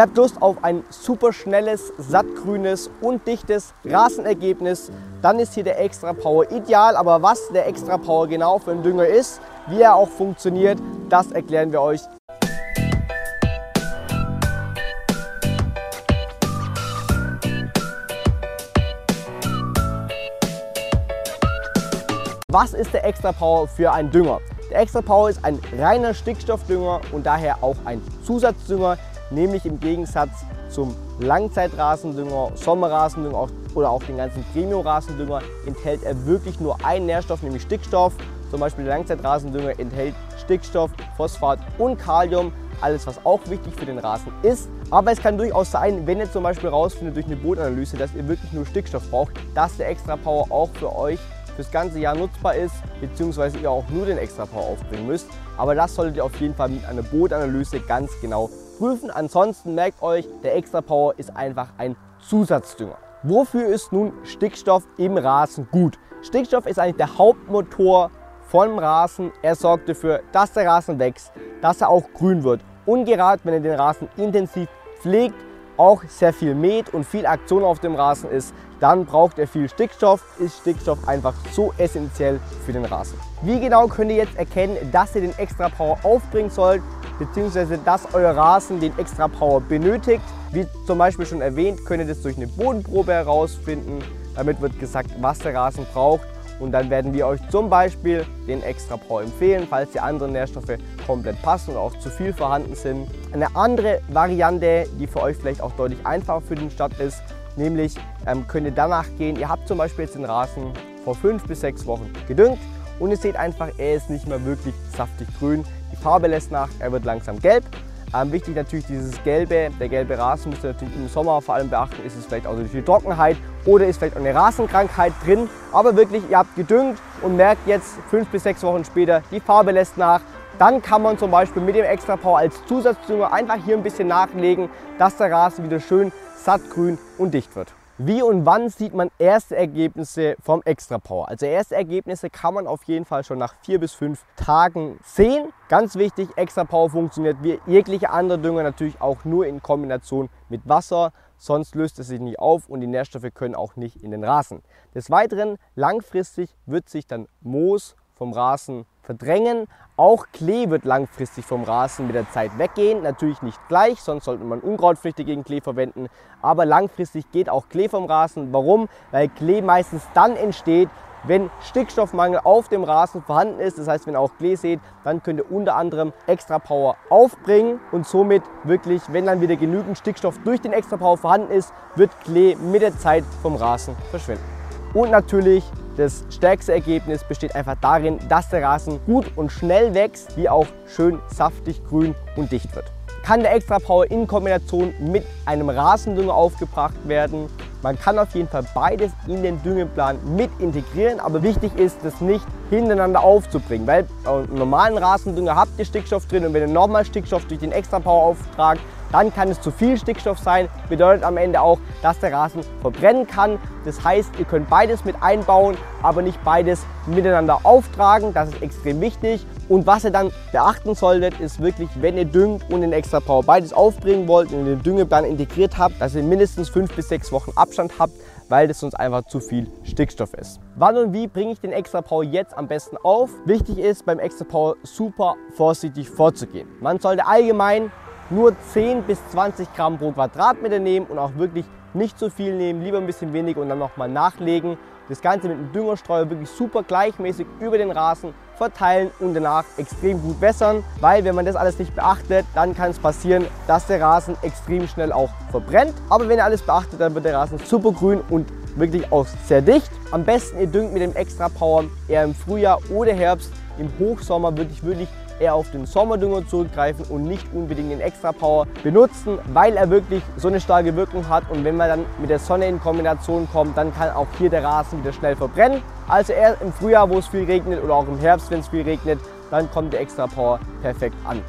Ihr habt Lust auf ein super schnelles, sattgrünes und dichtes Rasenergebnis, dann ist hier der Extra Power ideal. Aber was der Extra Power genau für einen Dünger ist, wie er auch funktioniert, das erklären wir euch Was ist der Extra Power für einen Dünger? Der Extra Power ist ein reiner Stickstoffdünger und daher auch ein Zusatzdünger, nämlich im Gegensatz zum Langzeitrasendünger, Sommerrasendünger oder auch den ganzen Premium-Rasendünger enthält er wirklich nur einen Nährstoff, nämlich Stickstoff. Zum Beispiel der Langzeitrasendünger enthält Stickstoff, Phosphat und Kalium, alles was auch wichtig für den Rasen ist. Aber es kann durchaus sein, wenn ihr zum Beispiel rausfindet durch eine Bodenanalyse, dass ihr wirklich nur Stickstoff braucht, dass der Extra Power auch für euch fürs ganze Jahr nutzbar ist, beziehungsweise ihr auch nur den Extra Power aufbringen müsst. Aber das solltet ihr auf jeden Fall mit einer Bootanalyse ganz genau prüfen. Ansonsten merkt euch, der Extra Power ist einfach ein Zusatzdünger. Wofür ist nun Stickstoff im Rasen gut? Stickstoff ist eigentlich der Hauptmotor vom Rasen. Er sorgt dafür, dass der Rasen wächst, dass er auch grün wird. Und gerade wenn ihr den Rasen intensiv pflegt, auch sehr viel mäht und viel Aktion auf dem Rasen ist, dann braucht er viel Stickstoff, ist Stickstoff einfach so essentiell für den Rasen. Wie genau könnt ihr jetzt erkennen, dass ihr den Extra Power aufbringen sollt, beziehungsweise dass euer Rasen den Extra Power benötigt? Wie zum Beispiel schon erwähnt, könnt ihr das durch eine Bodenprobe herausfinden. Damit wird gesagt, was der Rasen braucht und dann werden wir euch zum Beispiel den Extra Power empfehlen, falls die anderen Nährstoffe komplett passen oder auch zu viel vorhanden sind. Eine andere Variante, die für euch vielleicht auch deutlich einfacher für den Start ist, nämlich ähm, könnt ihr danach gehen, ihr habt zum Beispiel jetzt den Rasen vor fünf bis sechs Wochen gedüngt und ihr seht einfach, er ist nicht mehr wirklich saftig grün. Die Farbe lässt nach, er wird langsam gelb ähm, wichtig natürlich dieses gelbe, der gelbe Rasen müsst ihr natürlich im Sommer vor allem beachten, ist es vielleicht auch durch die Trockenheit oder ist vielleicht auch eine Rasenkrankheit drin. Aber wirklich, ihr habt gedüngt und merkt jetzt fünf bis sechs Wochen später, die Farbe lässt nach. Dann kann man zum Beispiel mit dem Extra Power als Zusatzdünger einfach hier ein bisschen nachlegen, dass der Rasen wieder schön sattgrün und dicht wird. Wie und wann sieht man erste Ergebnisse vom Extra Power? Also erste Ergebnisse kann man auf jeden Fall schon nach vier bis fünf Tagen sehen. Ganz wichtig, Extra Power funktioniert wie jegliche andere Dünger natürlich auch nur in Kombination mit Wasser, sonst löst es sich nicht auf und die Nährstoffe können auch nicht in den Rasen. Des Weiteren, langfristig wird sich dann Moos vom Rasen verdrängen. Auch Klee wird langfristig vom Rasen mit der Zeit weggehen. Natürlich nicht gleich, sonst sollte man Unkrautflüchte gegen Klee verwenden. Aber langfristig geht auch Klee vom Rasen. Warum? Weil Klee meistens dann entsteht, wenn Stickstoffmangel auf dem Rasen vorhanden ist. Das heißt, wenn ihr auch Klee seht, dann könnt ihr unter anderem Extra Power aufbringen und somit wirklich, wenn dann wieder genügend Stickstoff durch den Extra Power vorhanden ist, wird Klee mit der Zeit vom Rasen verschwinden. Und natürlich das stärkste Ergebnis besteht einfach darin, dass der Rasen gut und schnell wächst, wie auch schön saftig, grün und dicht wird. Kann der Extra Power in Kombination mit einem Rasendünger aufgebracht werden. Man kann auf jeden Fall beides in den Düngeplan mit integrieren, aber wichtig ist, das nicht hintereinander aufzubringen, weil im normalen Rasendünger habt ihr Stickstoff drin und wenn ihr nochmal Stickstoff durch den Extra Power auftragt, dann kann es zu viel Stickstoff sein. Bedeutet am Ende auch, dass der Rasen verbrennen kann. Das heißt, ihr könnt beides mit einbauen, aber nicht beides miteinander auftragen. Das ist extrem wichtig. Und was ihr dann beachten solltet, ist wirklich, wenn ihr düngt und den Extra Power beides aufbringen wollt und den Düngeplan integriert habt, dass ihr mindestens fünf bis sechs Wochen Abstand habt, weil das sonst einfach zu viel Stickstoff ist. Wann und wie bringe ich den Extra Power jetzt am besten auf? Wichtig ist beim Extra Power super vorsichtig vorzugehen. Man sollte allgemein nur 10 bis 20 Gramm pro Quadratmeter nehmen und auch wirklich nicht zu viel nehmen, lieber ein bisschen weniger und dann nochmal nachlegen. Das Ganze mit einem Düngerstreuer wirklich super gleichmäßig über den Rasen verteilen und danach extrem gut wässern, weil wenn man das alles nicht beachtet, dann kann es passieren, dass der Rasen extrem schnell auch verbrennt. Aber wenn ihr alles beachtet, dann wird der Rasen super grün und wirklich auch sehr dicht. Am besten ihr düngt mit dem Extra Power eher im Frühjahr oder Herbst. Im Hochsommer würde ich wirklich eher auf den Sommerdünger zurückgreifen und nicht unbedingt den Extra Power benutzen, weil er wirklich so eine starke Wirkung hat und wenn man dann mit der Sonne in Kombination kommt, dann kann auch hier der Rasen wieder schnell verbrennen. Also eher im Frühjahr, wo es viel regnet oder auch im Herbst, wenn es viel regnet, dann kommt der Extra Power perfekt an.